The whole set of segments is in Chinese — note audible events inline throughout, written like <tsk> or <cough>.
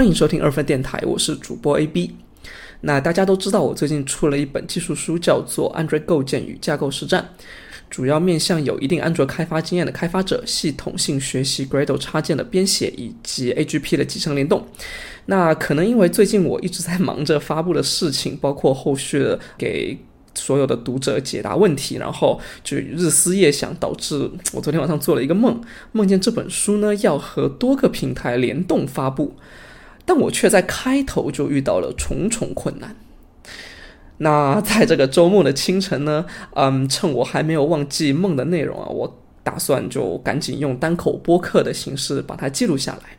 欢迎收听二分电台，我是主播 AB。那大家都知道，我最近出了一本技术书，叫做《安卓构建与架构实战》，主要面向有一定安卓开发经验的开发者，系统性学习 Gradle 插件的编写以及 AGP 的集成联动。那可能因为最近我一直在忙着发布的事情，包括后续给。所有的读者解答问题，然后就日思夜想，导致我昨天晚上做了一个梦，梦见这本书呢要和多个平台联动发布，但我却在开头就遇到了重重困难。那在这个周末的清晨呢，嗯，趁我还没有忘记梦的内容啊，我打算就赶紧用单口播客的形式把它记录下来。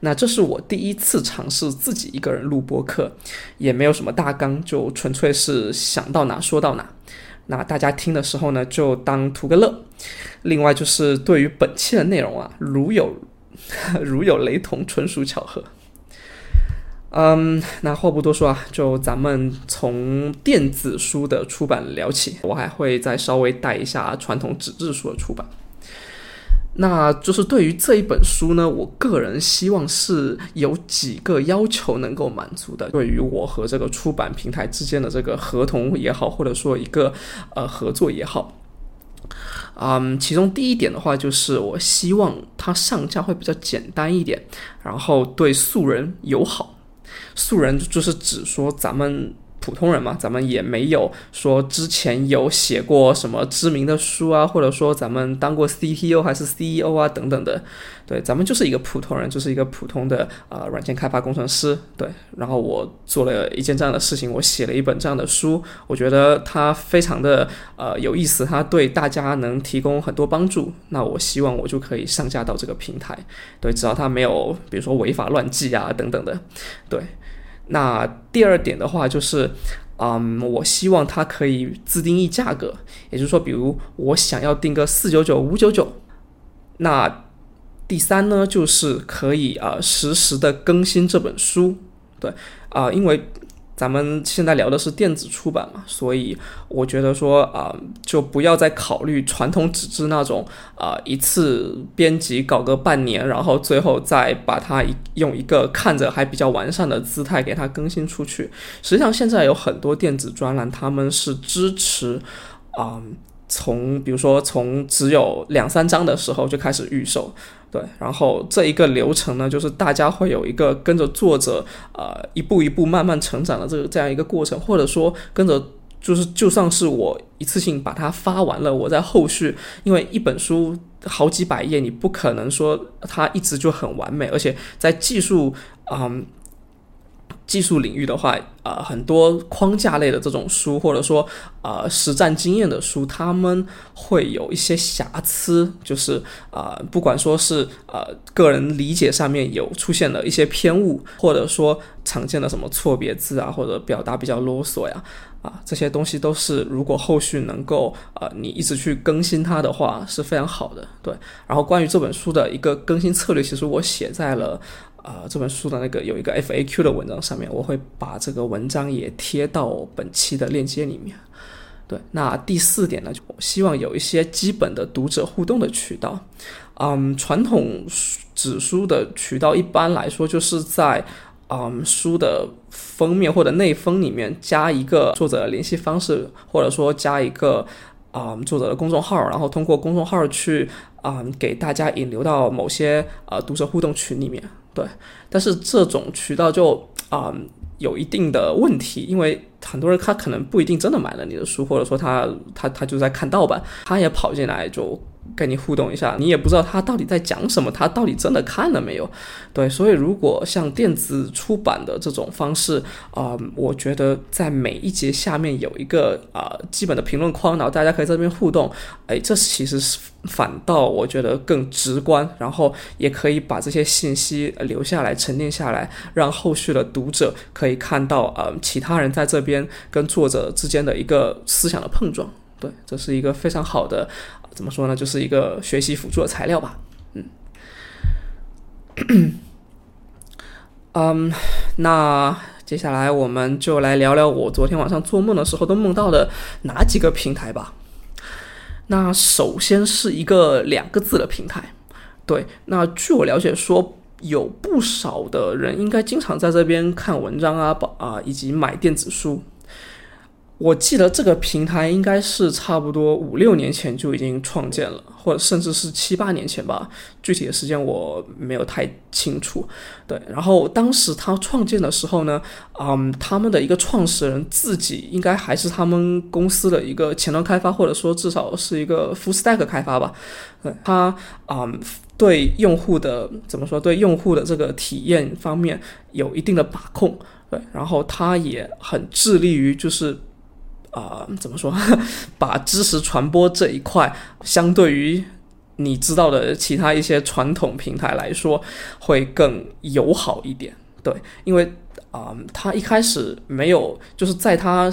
那这是我第一次尝试自己一个人录播客，也没有什么大纲，就纯粹是想到哪说到哪。那大家听的时候呢，就当图个乐。另外就是对于本期的内容啊，如有 <laughs> 如有雷同，纯属巧合。嗯，那话不多说啊，就咱们从电子书的出版聊起，我还会再稍微带一下传统纸质书的出版。那就是对于这一本书呢，我个人希望是有几个要求能够满足的。对于我和这个出版平台之间的这个合同也好，或者说一个呃合作也好，嗯，其中第一点的话，就是我希望它上架会比较简单一点，然后对素人友好。素人就是指说咱们。普通人嘛，咱们也没有说之前有写过什么知名的书啊，或者说咱们当过 CTO 还是 CEO 啊等等的，对，咱们就是一个普通人，就是一个普通的呃软件开发工程师，对。然后我做了一件这样的事情，我写了一本这样的书，我觉得它非常的呃有意思，它对大家能提供很多帮助。那我希望我就可以上架到这个平台，对，只要它没有比如说违法乱纪啊等等的，对。那第二点的话就是，嗯，我希望它可以自定义价格，也就是说，比如我想要定个四九九、五九九。那第三呢，就是可以啊实时的更新这本书，对，啊，因为。咱们现在聊的是电子出版嘛，所以我觉得说啊，就不要再考虑传统纸质那种啊，一次编辑搞个半年，然后最后再把它用一个看着还比较完善的姿态给它更新出去。实际上，现在有很多电子专栏，他们是支持啊，从比如说从只有两三章的时候就开始预售。对，然后这一个流程呢，就是大家会有一个跟着作者，呃，一步一步慢慢成长的这个这样一个过程，或者说跟着，就是就算是我一次性把它发完了，我在后续，因为一本书好几百页，你不可能说它一直就很完美，而且在技术，嗯。技术领域的话，呃，很多框架类的这种书，或者说呃实战经验的书，他们会有一些瑕疵，就是呃，不管说是呃个人理解上面有出现了一些偏误，或者说常见的什么错别字啊，或者表达比较啰嗦呀，啊，这些东西都是如果后续能够呃你一直去更新它的话是非常好的。对，然后关于这本书的一个更新策略，其实我写在了。啊，这本书的那个有一个 FAQ 的文章上面，我会把这个文章也贴到本期的链接里面。对，那第四点呢，就希望有一些基本的读者互动的渠道。嗯，传统纸书的渠道一般来说就是在嗯书的封面或者内封里面加一个作者的联系方式，或者说加一个啊作者的公众号，然后通过公众号去啊给大家引流到某些呃读者互动群里面。对，但是这种渠道就啊有一定的问题，因为很多人他可能不一定真的买了你的书，或者说他他他就在看盗版，他也跑进来就。跟你互动一下，你也不知道他到底在讲什么，他到底真的看了没有？对，所以如果像电子出版的这种方式啊，我觉得在每一节下面有一个啊基本的评论框，然后大家可以在这边互动，哎，这其实是反倒我觉得更直观，然后也可以把这些信息留下来、沉淀下来，让后续的读者可以看到呃其他人在这边跟作者之间的一个思想的碰撞。对，这是一个非常好的。怎么说呢？就是一个学习辅助的材料吧。嗯，嗯，那接下来我们就来聊聊我昨天晚上做梦的时候都梦到的哪几个平台吧。那首先是一个两个字的平台。对，那据我了解说，有不少的人应该经常在这边看文章啊，啊，以及买电子书。我记得这个平台应该是差不多五六年前就已经创建了，或者甚至是七八年前吧，具体的时间我没有太清楚。对，然后当时他创建的时候呢，嗯，他们的一个创始人自己应该还是他们公司的一个前端开发，或者说至少是一个 full stack 开发吧。对，他嗯，对用户的怎么说？对用户的这个体验方面有一定的把控。对，然后他也很致力于就是。啊，怎么说？<laughs> 把知识传播这一块，相对于你知道的其他一些传统平台来说，会更友好一点。对，因为啊，他一开始没有，就是在他。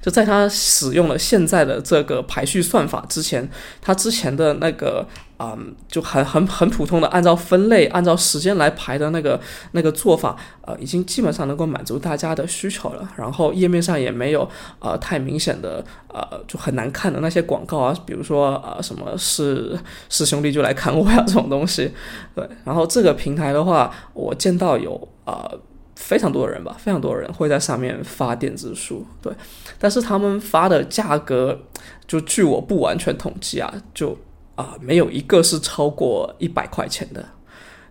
就在他使用了现在的这个排序算法之前，他之前的那个啊，就很很很普通的按照分类、按照时间来排的那个那个做法，呃，已经基本上能够满足大家的需求了。然后页面上也没有呃太明显的呃就很难看的那些广告啊，比如说呃什么是是兄弟就来看我呀这种东西。对，然后这个平台的话，我见到有呃。非常多的人吧，非常多的人会在上面发电子书，对，但是他们发的价格，就据我不完全统计啊，就啊没有一个是超过一百块钱的，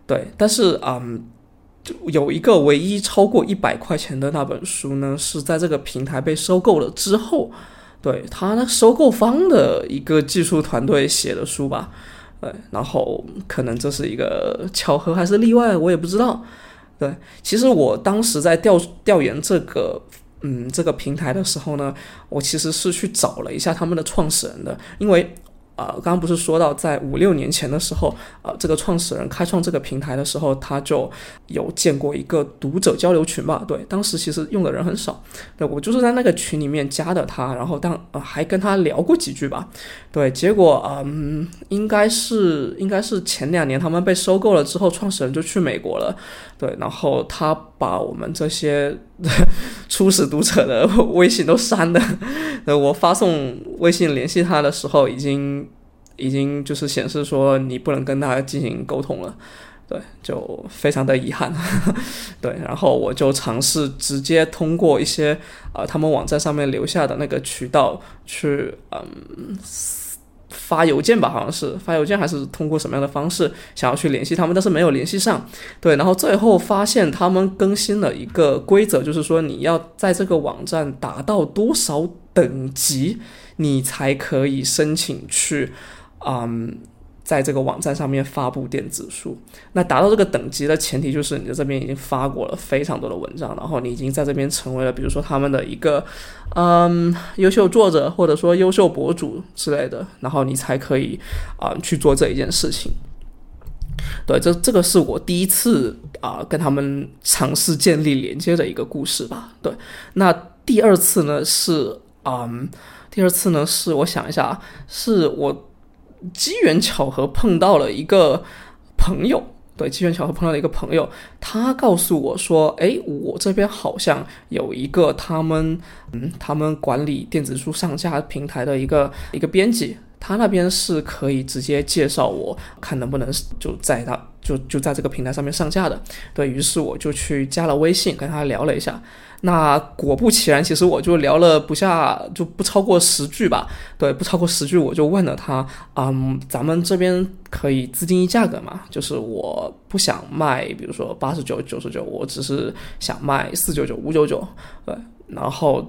对，但是嗯，有一个唯一超过一百块钱的那本书呢，是在这个平台被收购了之后，对他那收购方的一个技术团队写的书吧，对，然后可能这是一个巧合还是例外，我也不知道。对，其实我当时在调调研这个，嗯，这个平台的时候呢，我其实是去找了一下他们的创始人的，因为。呃，刚刚不是说到在五六年前的时候，呃，这个创始人开创这个平台的时候，他就有建过一个读者交流群吧？对，当时其实用的人很少，对我就是在那个群里面加的他，然后当呃还跟他聊过几句吧。对，结果嗯，应该是应该是前两年他们被收购了之后，创始人就去美国了。对，然后他把我们这些 <laughs> 初始读者的微信都删了。我发送微信联系他的时候，已经已经就是显示说你不能跟他进行沟通了。对，就非常的遗憾。<laughs> 对，然后我就尝试直接通过一些呃他们网站上面留下的那个渠道去嗯。发邮件吧，好像是发邮件还是通过什么样的方式想要去联系他们，但是没有联系上。对，然后最后发现他们更新了一个规则，就是说你要在这个网站达到多少等级，你才可以申请去，嗯。在这个网站上面发布电子书，那达到这个等级的前提就是你在这边已经发过了非常多的文章，然后你已经在这边成为了，比如说他们的一个嗯优秀作者或者说优秀博主之类的，然后你才可以啊去做这一件事情。对，这这个是我第一次啊跟他们尝试建立连接的一个故事吧。对，那第二次呢是嗯，第二次呢是我想一下，是我。机缘巧合碰到了一个朋友，对，机缘巧合碰到了一个朋友，他告诉我说：“哎，我这边好像有一个他们，嗯，他们管理电子书上架平台的一个一个编辑，他那边是可以直接介绍我，看能不能就在他就就在这个平台上面上架的。”对于是，我就去加了微信，跟他聊了一下。那果不其然，其实我就聊了不下，就不超过十句吧。对，不超过十句，我就问了他，嗯，咱们这边可以自定义价格吗？就是我不想卖，比如说八十九、九十九，我只是想卖四九九、五九九。对，然后。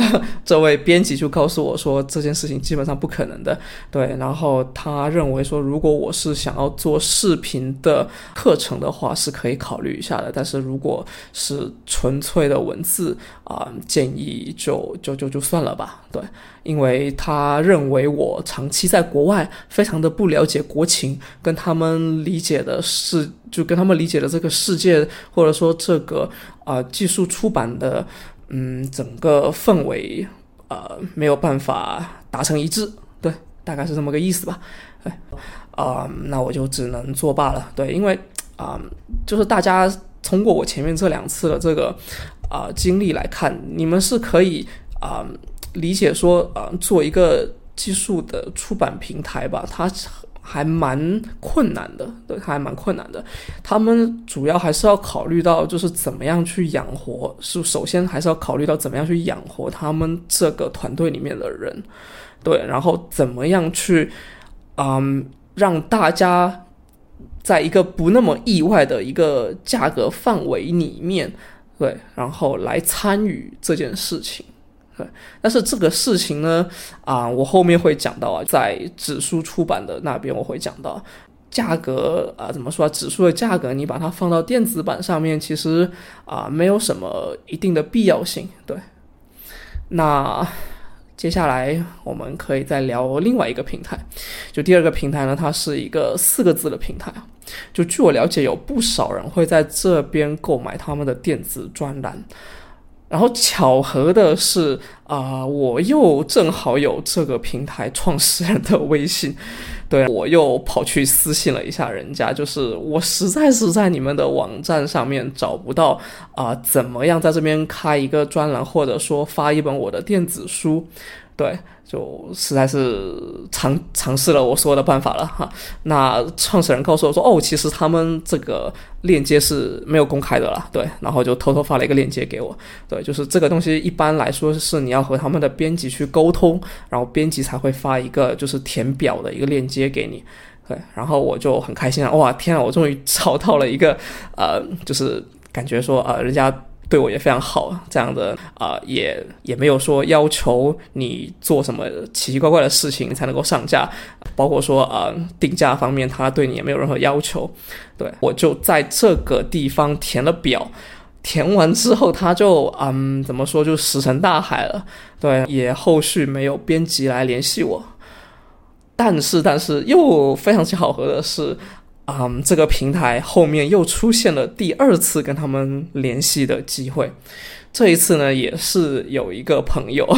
<laughs> 这位编辑就告诉我说，这件事情基本上不可能的。对，然后他认为说，如果我是想要做视频的课程的话，是可以考虑一下的。但是如果是纯粹的文字啊，建议就就就就算了吧。对，因为他认为我长期在国外，非常的不了解国情，跟他们理解的是，就跟他们理解的这个世界，或者说这个啊技术出版的。嗯，整个氛围呃没有办法达成一致，对，大概是这么个意思吧。哎，啊，那我就只能作罢了。对，因为啊，就是大家通过我前面这两次的这个啊经历来看，你们是可以啊理解说啊，做一个技术的出版平台吧，它。还蛮困难的，对，还蛮困难的。他们主要还是要考虑到，就是怎么样去养活，是首先还是要考虑到怎么样去养活他们这个团队里面的人，对，然后怎么样去，嗯，让大家在一个不那么意外的一个价格范围里面，对，然后来参与这件事情。对，但是这个事情呢，啊，我后面会讲到啊，在指数出版的那边我会讲到，价格啊，怎么说啊？指数的价格你把它放到电子版上面，其实啊，没有什么一定的必要性。对，那接下来我们可以再聊另外一个平台，就第二个平台呢，它是一个四个字的平台啊，就据我了解，有不少人会在这边购买他们的电子专栏。然后巧合的是啊，我又正好有这个平台创始人的微信，<laughs> 对我又跑去私信了一下人家，就是我实在是在你们的网站上面找不到啊，怎么样在这边开一个专栏，或者说发一本我的电子书，对。就实在是尝尝试了我所有的办法了哈。那创始人告诉我说：“哦，其实他们这个链接是没有公开的啦。”对，然后就偷偷发了一个链接给我。对，就是这个东西一般来说是你要和他们的编辑去沟通，然后编辑才会发一个就是填表的一个链接给你。对，然后我就很开心啊！哇，天啊，我终于找到了一个呃，就是感觉说呃，人家。对我也非常好，这样的啊，也也没有说要求你做什么奇奇怪怪的事情才能够上架，包括说啊定价方面，他对你也没有任何要求。对我就在这个地方填了表，填完之后他就嗯怎么说就石沉大海了。对，也后续没有编辑来联系我，但是但是又非常巧合的是。啊，这个平台后面又出现了第二次跟他们联系的机会，这一次呢也是有一个朋友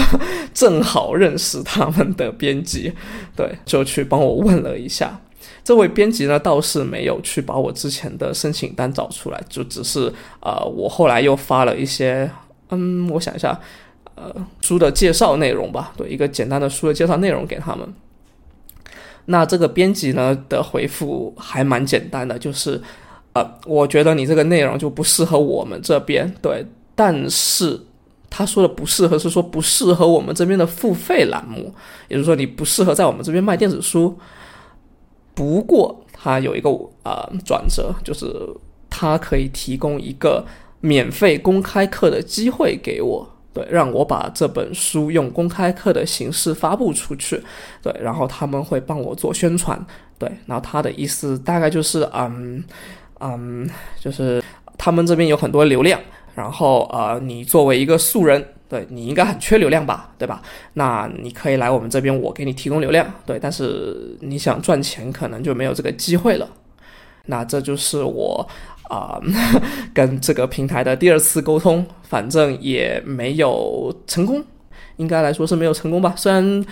正好认识他们的编辑，对，就去帮我问了一下。这位编辑呢倒是没有去把我之前的申请单找出来，就只是呃，我后来又发了一些，嗯，我想一下，呃，书的介绍内容吧，对，一个简单的书的介绍内容给他们。那这个编辑呢的回复还蛮简单的，就是，呃，我觉得你这个内容就不适合我们这边，对。但是他说的不适合是说不适合我们这边的付费栏目，也就是说你不适合在我们这边卖电子书。不过他有一个啊转折，就是他可以提供一个免费公开课的机会给我。对，让我把这本书用公开课的形式发布出去，对，然后他们会帮我做宣传，对，然后他的意思大概就是，嗯，嗯，就是他们这边有很多流量，然后呃，你作为一个素人，对你应该很缺流量吧，对吧？那你可以来我们这边，我给你提供流量，对，但是你想赚钱，可能就没有这个机会了。那这就是我。啊，<laughs> 跟这个平台的第二次沟通，反正也没有成功，应该来说是没有成功吧。虽然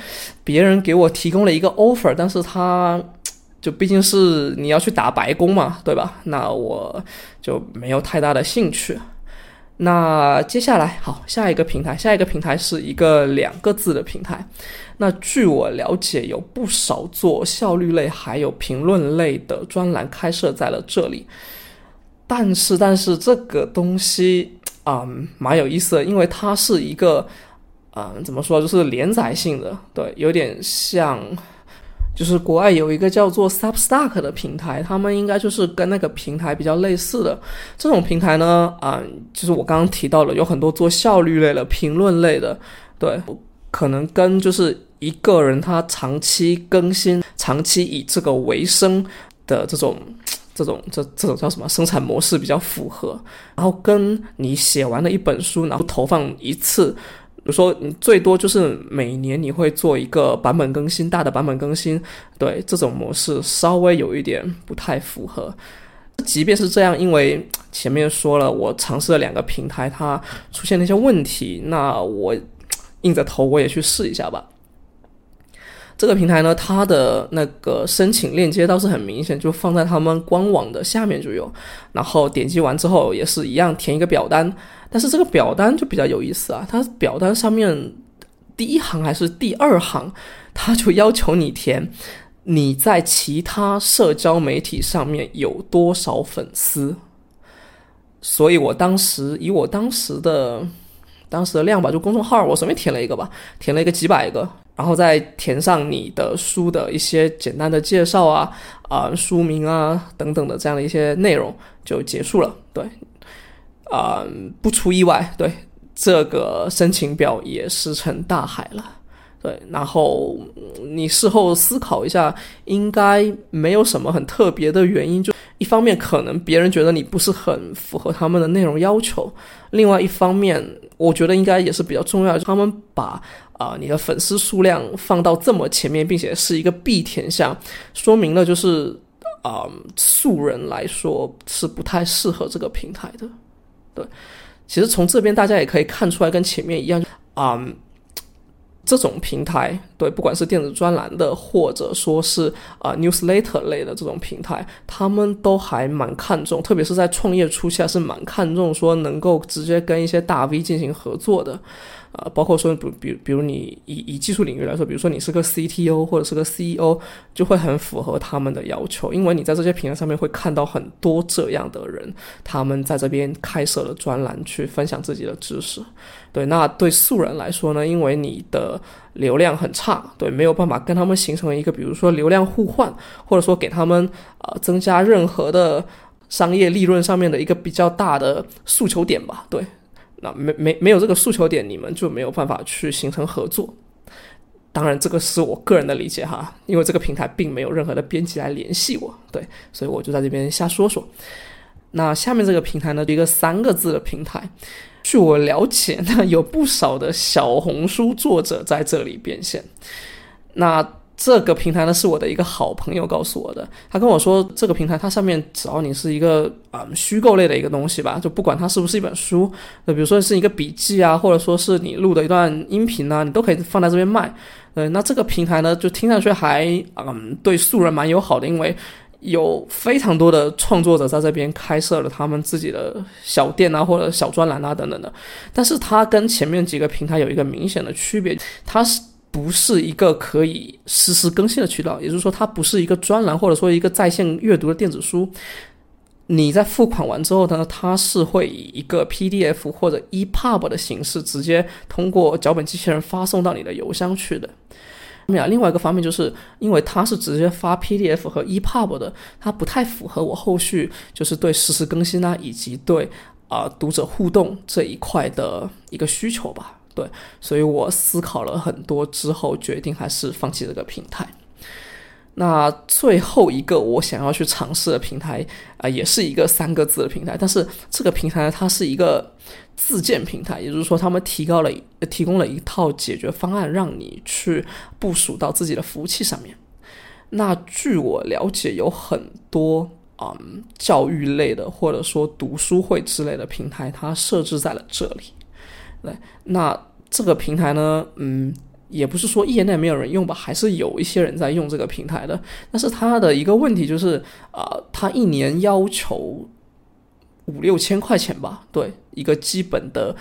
别人给我提供了一个 offer，但是他就毕竟是你要去打白工嘛，对吧？那我就没有太大的兴趣。那接下来，好，下一个平台，下一个平台是一个两个字的平台。那据我了解，有不少做效率类还有评论类的专栏开设在了这里。但是，但是这个东西啊，蛮有意思的，因为它是一个，嗯，怎么说，就是连载性的，对，有点像，就是国外有一个叫做 Substack 的平台，他们应该就是跟那个平台比较类似的。这种平台呢，啊，就是我刚刚提到了，有很多做效率类的、评论类的，对，可能跟就是一个人他长期更新、长期以这个为生的这种。这种这这种叫什么生产模式比较符合，然后跟你写完了一本书，然后投放一次，比如说你最多就是每年你会做一个版本更新，大的版本更新，对这种模式稍微有一点不太符合。即便是这样，因为前面说了，我尝试了两个平台，它出现了一些问题，那我 <tsk> 硬着头我也去试一下吧。这个平台呢，它的那个申请链接倒是很明显，就放在他们官网的下面就有。然后点击完之后也是一样填一个表单，但是这个表单就比较有意思啊，它表单上面第一行还是第二行，它就要求你填你在其他社交媒体上面有多少粉丝。所以我当时以我当时的当时的量吧，就公众号，我随便填了一个吧，填了一个几百个，然后再填上你的书的一些简单的介绍啊啊书名啊等等的这样的一些内容就结束了。对，啊，不出意外，对这个申请表也石沉大海了。对，然后你事后思考一下，应该没有什么很特别的原因。就一方面，可能别人觉得你不是很符合他们的内容要求；另外一方面，我觉得应该也是比较重要的，他们把啊你的粉丝数量放到这么前面，并且是一个必填项，说明了就是啊素人来说是不太适合这个平台的。对，其实从这边大家也可以看出来，跟前面一样啊。这种平台，对，不管是电子专栏的，或者说是啊 newsletter 类的这种平台，他们都还蛮看重，特别是在创业初期，还是蛮看重说能够直接跟一些大 V 进行合作的。啊，包括说，比比比如你以以技术领域来说，比如说你是个 CTO 或者是个 CEO，就会很符合他们的要求，因为你在这些平台上面会看到很多这样的人，他们在这边开设了专栏去分享自己的知识。对，那对素人来说呢，因为你的流量很差，对，没有办法跟他们形成一个，比如说流量互换，或者说给他们呃增加任何的商业利润上面的一个比较大的诉求点吧，对。那没没没有这个诉求点，你们就没有办法去形成合作。当然，这个是我个人的理解哈，因为这个平台并没有任何的编辑来联系我，对，所以我就在这边瞎说说。那下面这个平台呢，一个三个字的平台，据我了解，那有不少的小红书作者在这里变现。那。这个平台呢是我的一个好朋友告诉我的，他跟我说，这个平台它上面只要你是一个啊虚构类的一个东西吧，就不管它是不是一本书，那比如说是一个笔记啊，或者说是你录的一段音频啊，你都可以放在这边卖。呃，那这个平台呢，就听上去还嗯对素人蛮友好的，因为有非常多的创作者在这边开设了他们自己的小店啊，或者小专栏啊等等的。但是它跟前面几个平台有一个明显的区别，它是。不是一个可以实时更新的渠道，也就是说，它不是一个专栏或者说一个在线阅读的电子书。你在付款完之后呢，它是会以一个 PDF 或者 EPUB 的形式直接通过脚本机器人发送到你的邮箱去的。那另外一个方面就是因为它是直接发 PDF 和 EPUB 的，它不太符合我后续就是对实时更新啊以及对啊读者互动这一块的一个需求吧。对，所以我思考了很多之后，决定还是放弃这个平台。那最后一个我想要去尝试的平台啊，也是一个三个字的平台，但是这个平台它是一个自建平台，也就是说，他们提高了提供了一套解决方案，让你去部署到自己的服务器上面。那据我了解，有很多嗯教育类的或者说读书会之类的平台，它设置在了这里。对，那。这个平台呢，嗯，也不是说业内没有人用吧，还是有一些人在用这个平台的。但是它的一个问题就是，啊，它一年要求五六千块钱吧，对，一个基本的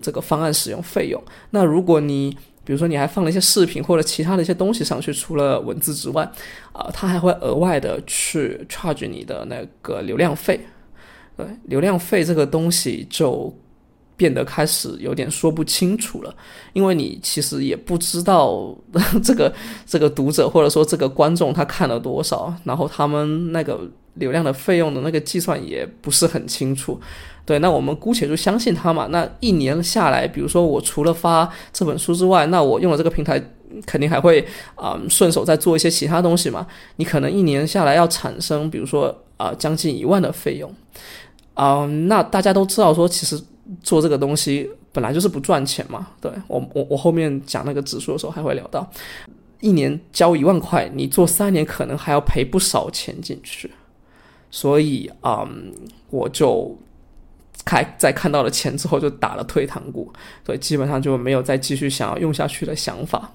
这个方案使用费用。那如果你比如说你还放了一些视频或者其他的一些东西上去，除了文字之外，啊，它还会额外的去 charge 你的那个流量费。对，流量费这个东西就。变得开始有点说不清楚了，因为你其实也不知道 <laughs> 这个这个读者或者说这个观众他看了多少，然后他们那个流量的费用的那个计算也不是很清楚。对，那我们姑且就相信他嘛。那一年下来，比如说我除了发这本书之外，那我用了这个平台，肯定还会啊顺手再做一些其他东西嘛。你可能一年下来要产生，比如说啊将近一万的费用啊。那大家都知道说，其实。做这个东西本来就是不赚钱嘛，对我我我后面讲那个指数的时候还会聊到，一年交一万块，你做三年可能还要赔不少钱进去，所以啊，我就开在看到了钱之后就打了退堂鼓，所以基本上就没有再继续想要用下去的想法。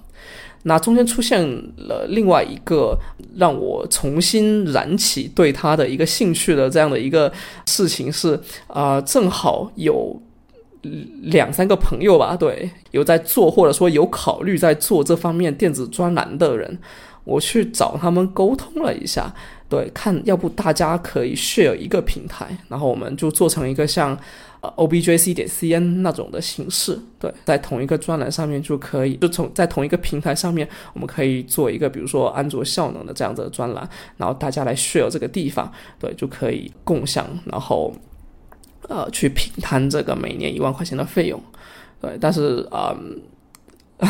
那中间出现了另外一个让我重新燃起对他的一个兴趣的这样的一个事情是啊，正好有。两三个朋友吧，对，有在做或者说有考虑在做这方面电子专栏的人，我去找他们沟通了一下，对，看要不大家可以 share 一个平台，然后我们就做成一个像呃 objc 点 cn 那种的形式，对，在同一个专栏上面就可以，就从在同一个平台上面，我们可以做一个比如说安卓效能的这样子的专栏，然后大家来 share 这个地方，对，就可以共享，然后呃去平摊这个每年一万块钱的费用，对，但是啊。<laughs>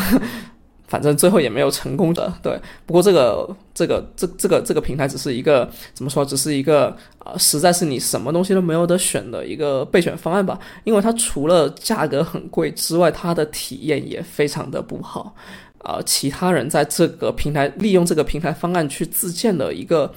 反正最后也没有成功的，对。不过这个这个这这个这个平台只是一个怎么说，只是一个啊，实在是你什么东西都没有得选的一个备选方案吧。因为它除了价格很贵之外，它的体验也非常的不好。啊，其他人在这个平台利用这个平台方案去自建的一个。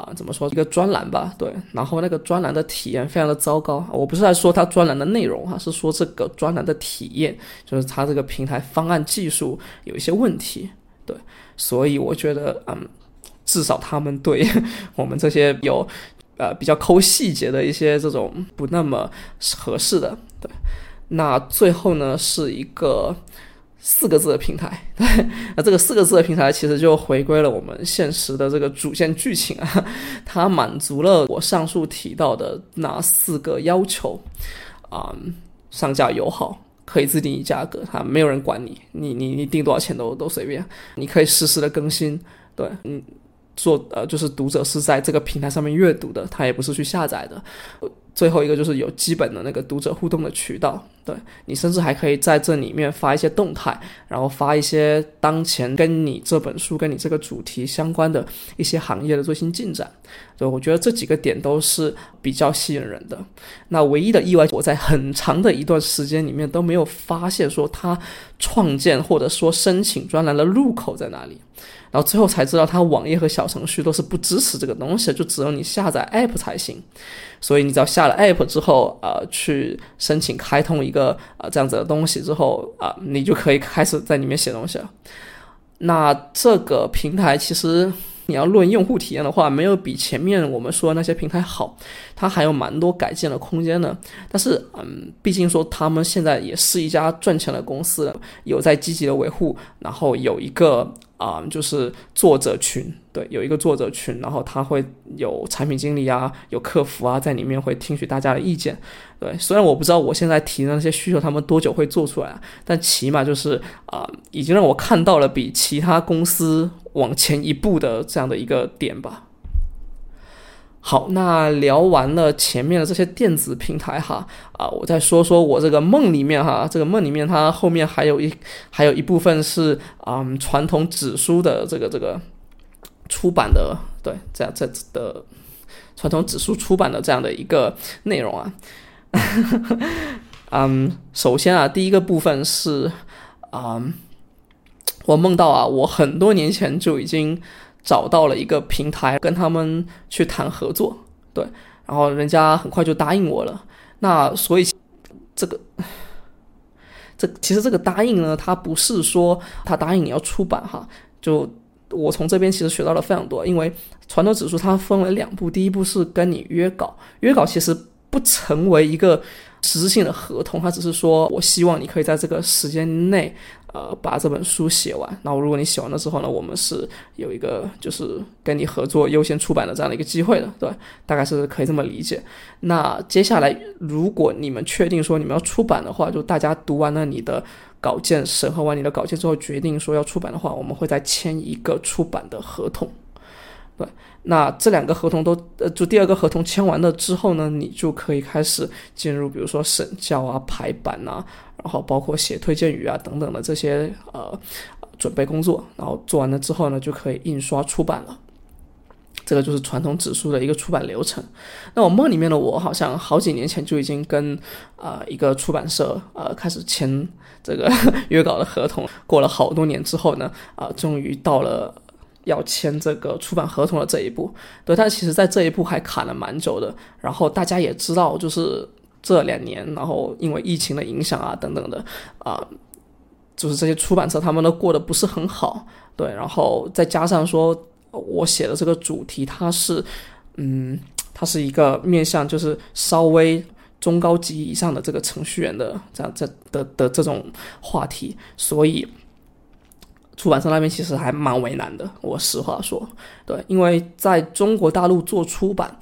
啊，怎么说一个专栏吧？对，然后那个专栏的体验非常的糟糕。我不是在说它专栏的内容哈，是说这个专栏的体验，就是它这个平台方案技术有一些问题。对，所以我觉得，嗯，至少他们对我们这些有呃比较抠细节的一些这种不那么合适的。对，那最后呢是一个。四个字的平台，对，那这个四个字的平台其实就回归了我们现实的这个主线剧情啊，它满足了我上述提到的那四个要求，啊，上架友好，可以自定义价格，它没有人管你，你你你定多少钱都都随便，你可以实时的更新，对，嗯，做呃就是读者是在这个平台上面阅读的，他也不是去下载的。最后一个就是有基本的那个读者互动的渠道，对你甚至还可以在这里面发一些动态，然后发一些当前跟你这本书、跟你这个主题相关的一些行业的最新进展。对，我觉得这几个点都是比较吸引人的。那唯一的意外，我在很长的一段时间里面都没有发现说他创建或者说申请专栏的入口在哪里。然后最后才知道，它网页和小程序都是不支持这个东西，就只有你下载 App 才行。所以你只要下了 App 之后，呃，去申请开通一个啊这样子的东西之后，啊，你就可以开始在里面写东西了。那这个平台其实你要论用户体验的话，没有比前面我们说那些平台好，它还有蛮多改进的空间的。但是，嗯，毕竟说他们现在也是一家赚钱的公司，有在积极的维护，然后有一个。啊，就是作者群，对，有一个作者群，然后他会有产品经理啊，有客服啊，在里面会听取大家的意见，对。虽然我不知道我现在提的那些需求他们多久会做出来，但起码就是啊，已经让我看到了比其他公司往前一步的这样的一个点吧。好，那聊完了前面的这些电子平台哈，啊，我再说说我这个梦里面哈，这个梦里面它后面还有一还有一部分是啊传统纸书的这个这个出版的，对，这样这的传统纸书出版的这样的一个内容啊，<laughs> 嗯，首先啊，第一个部分是啊，我梦到啊，我很多年前就已经。找到了一个平台，跟他们去谈合作，对，然后人家很快就答应我了。那所以这个，<sighs> 这其实这个答应呢，他不是说他答应你要出版哈，就我从这边其实学到了非常多。因为传统指数它分为两步，第一步是跟你约稿，约稿其实不成为一个实质性的合同，它只是说我希望你可以在这个时间内。呃，把这本书写完，然后如果你写完了之后呢，我们是有一个就是跟你合作优先出版的这样的一个机会的，对，大概是可以这么理解。那接下来，如果你们确定说你们要出版的话，就大家读完了你的稿件，审核完你的稿件之后，决定说要出版的话，我们会再签一个出版的合同。对，那这两个合同都，呃，就第二个合同签完了之后呢，你就可以开始进入，比如说审校啊、排版啊。然后包括写推荐语啊等等的这些呃准备工作，然后做完了之后呢，就可以印刷出版了。这个就是传统纸书的一个出版流程。那我梦里面的我，好像好几年前就已经跟啊一个出版社呃开始签这个 <laughs> 约稿的合同。过了好多年之后呢，啊，终于到了要签这个出版合同的这一步。对，但其实在这一步还卡了蛮久的。然后大家也知道，就是。这两年，然后因为疫情的影响啊，等等的，啊，就是这些出版社他们都过得不是很好，对，然后再加上说，我写的这个主题，它是，嗯，它是一个面向就是稍微中高级以上的这个程序员的这样这的的这种话题，所以出版社那边其实还蛮为难的。我实话说，对，因为在中国大陆做出版，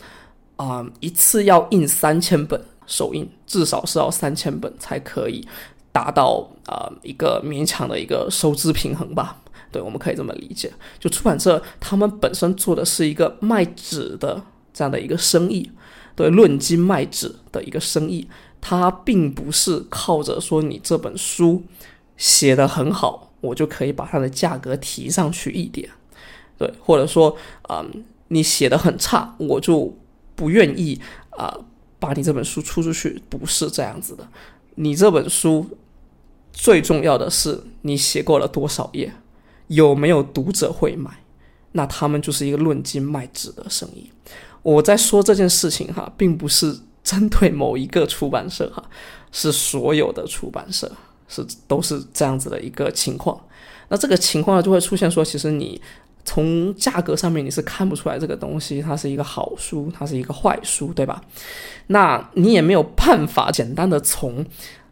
啊，一次要印三千本首印，至少是要三千本才可以达到啊一个勉强的一个收支平衡吧。对，我们可以这么理解。就出版社他们本身做的是一个卖纸的这样的一个生意，对，论斤卖纸的一个生意，它并不是靠着说你这本书写的很好。我就可以把它的价格提上去一点，对，或者说，嗯，你写的很差，我就不愿意啊，把你这本书出出去，不是这样子的。你这本书最重要的是你写过了多少页，有没有读者会买，那他们就是一个论斤卖纸的生意。我在说这件事情哈，并不是针对某一个出版社哈，是所有的出版社。是都是这样子的一个情况，那这个情况就会出现说，其实你从价格上面你是看不出来这个东西它是一个好书，它是一个坏书，对吧？那你也没有办法简单的从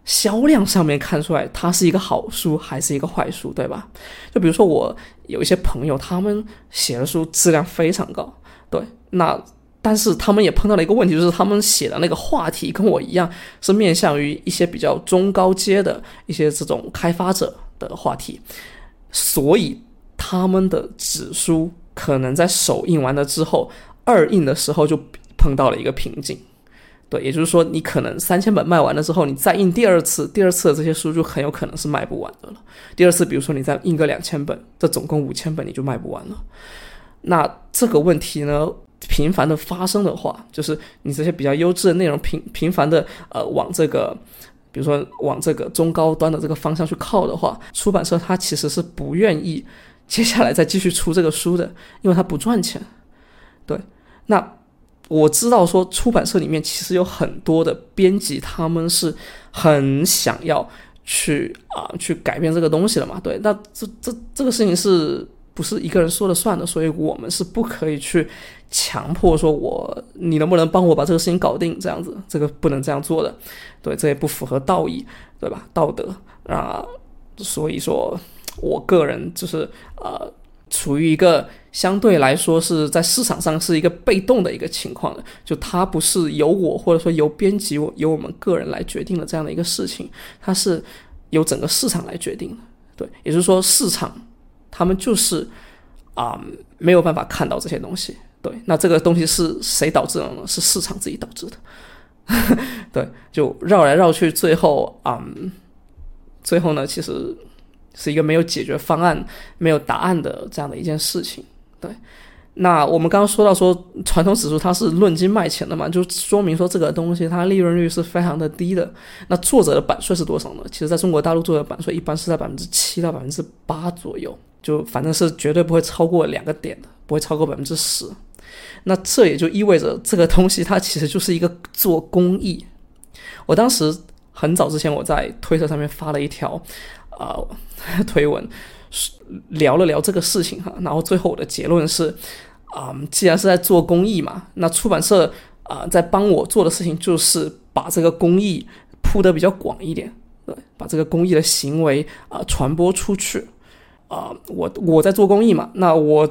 销量上面看出来它是一个好书还是一个坏书，对吧？就比如说我有一些朋友，他们写的书质量非常高，对，那。但是他们也碰到了一个问题，就是他们写的那个话题跟我一样，是面向于一些比较中高阶的一些这种开发者的话题，所以他们的纸书可能在首印完了之后，二印的时候就碰到了一个瓶颈。对，也就是说，你可能三千本卖完了之后，你再印第二次，第二次的这些书就很有可能是卖不完的了。第二次，比如说你再印个两千本，这总共五千本你就卖不完了。那这个问题呢？频繁的发生的话，就是你这些比较优质的内容频频繁的呃往这个，比如说往这个中高端的这个方向去靠的话，出版社它其实是不愿意接下来再继续出这个书的，因为它不赚钱。对，那我知道说出版社里面其实有很多的编辑，他们是很想要去啊去改变这个东西的嘛。对，那这这这个事情是。不是一个人说了算的，所以我们是不可以去强迫说我你能不能帮我把这个事情搞定这样子，这个不能这样做的，对，这也不符合道义，对吧？道德啊，所以说我个人就是呃，处于一个相对来说是在市场上是一个被动的一个情况的，就它不是由我或者说由编辑由我们个人来决定的这样的一个事情，它是由整个市场来决定的，对，也就是说市场。他们就是啊，没有办法看到这些东西。对，那这个东西是谁导致的呢？是市场自己导致的。<laughs> 对，就绕来绕去，最后啊，最后呢，其实是一个没有解决方案、没有答案的这样的一件事情。对，那我们刚刚说到说传统指数它是论斤卖钱的嘛，就说明说这个东西它利润率是非常的低的。那作者的版税是多少呢？其实在中国大陆作者版税一般是在百分之七到百分之八左右。就反正是绝对不会超过两个点的，不会超过百分之十。那这也就意味着这个东西它其实就是一个做公益。我当时很早之前我在推特上面发了一条呃 <laughs> 推文，聊了聊这个事情哈。然后最后我的结论是啊，既然是在做公益嘛，那出版社啊在帮我做的事情就是把这个公益铺得比较广一点，对，把这个公益的行为啊传播出去。啊，我我在做公益嘛，那我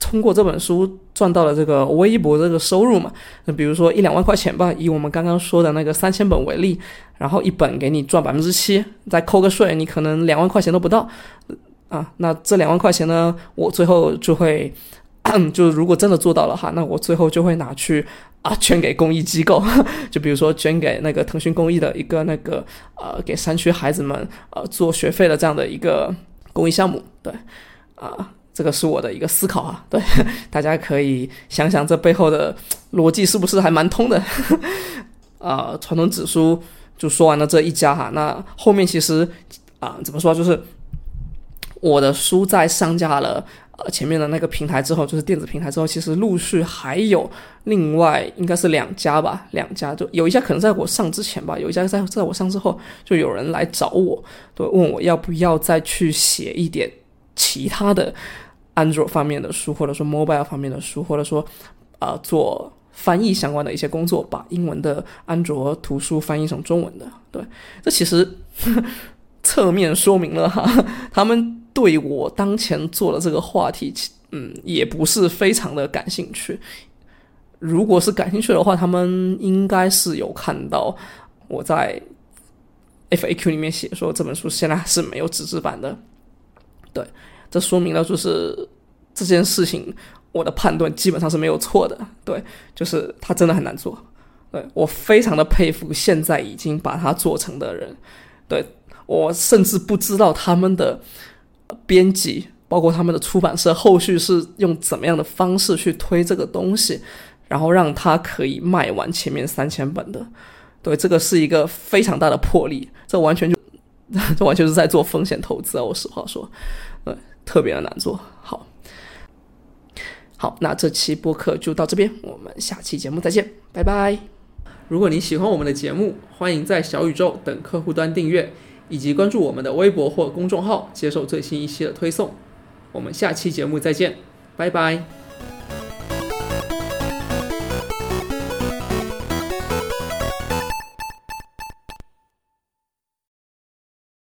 通过这本书赚到了这个微博这个收入嘛，那比如说一两万块钱吧，以我们刚刚说的那个三千本为例，然后一本给你赚百分之七，再扣个税，你可能两万块钱都不到，啊，那这两万块钱呢，我最后就会，<clears throat> 就如果真的做到了哈，那我最后就会拿去啊捐给公益机构，<laughs> 就比如说捐给那个腾讯公益的一个那个呃给山区孩子们呃做学费的这样的一个。公益项目，对，啊，这个是我的一个思考啊，对，<laughs> 大家可以想想这背后的逻辑是不是还蛮通的，<laughs> 啊，传统指数就说完了这一家哈，那后面其实啊，怎么说，就是我的书在上架了。呃，前面的那个平台之后，就是电子平台之后，其实陆续还有另外应该是两家吧，两家就有一家可能在我上之前吧，有一家在在我上之后，就有人来找我，对，问我要不要再去写一点其他的安卓方面的书，或者说 mobile 方面的书，或者说啊做翻译相关的一些工作，把英文的安卓图书翻译成中文的。对，这其实 <laughs> 侧面说明了哈，他们。对我当前做的这个话题，嗯，也不是非常的感兴趣。如果是感兴趣的话，他们应该是有看到我在 FAQ 里面写说这本书现在是没有纸质版的。对，这说明了就是这件事情，我的判断基本上是没有错的。对，就是它真的很难做。对我非常的佩服现在已经把它做成的人。对我甚至不知道他们的编辑，包括他们的出版社后续是用怎么样的方式去推这个东西。然后让他可以卖完前面三千本的，对，这个是一个非常大的魄力，这完全就，<laughs> 这完全是在做风险投资啊！我实话说，呃，特别的难做。好，好，那这期播客就到这边，我们下期节目再见，拜拜。如果你喜欢我们的节目，欢迎在小宇宙等客户端订阅，以及关注我们的微博或公众号，接受最新一期的推送。我们下期节目再见，拜拜。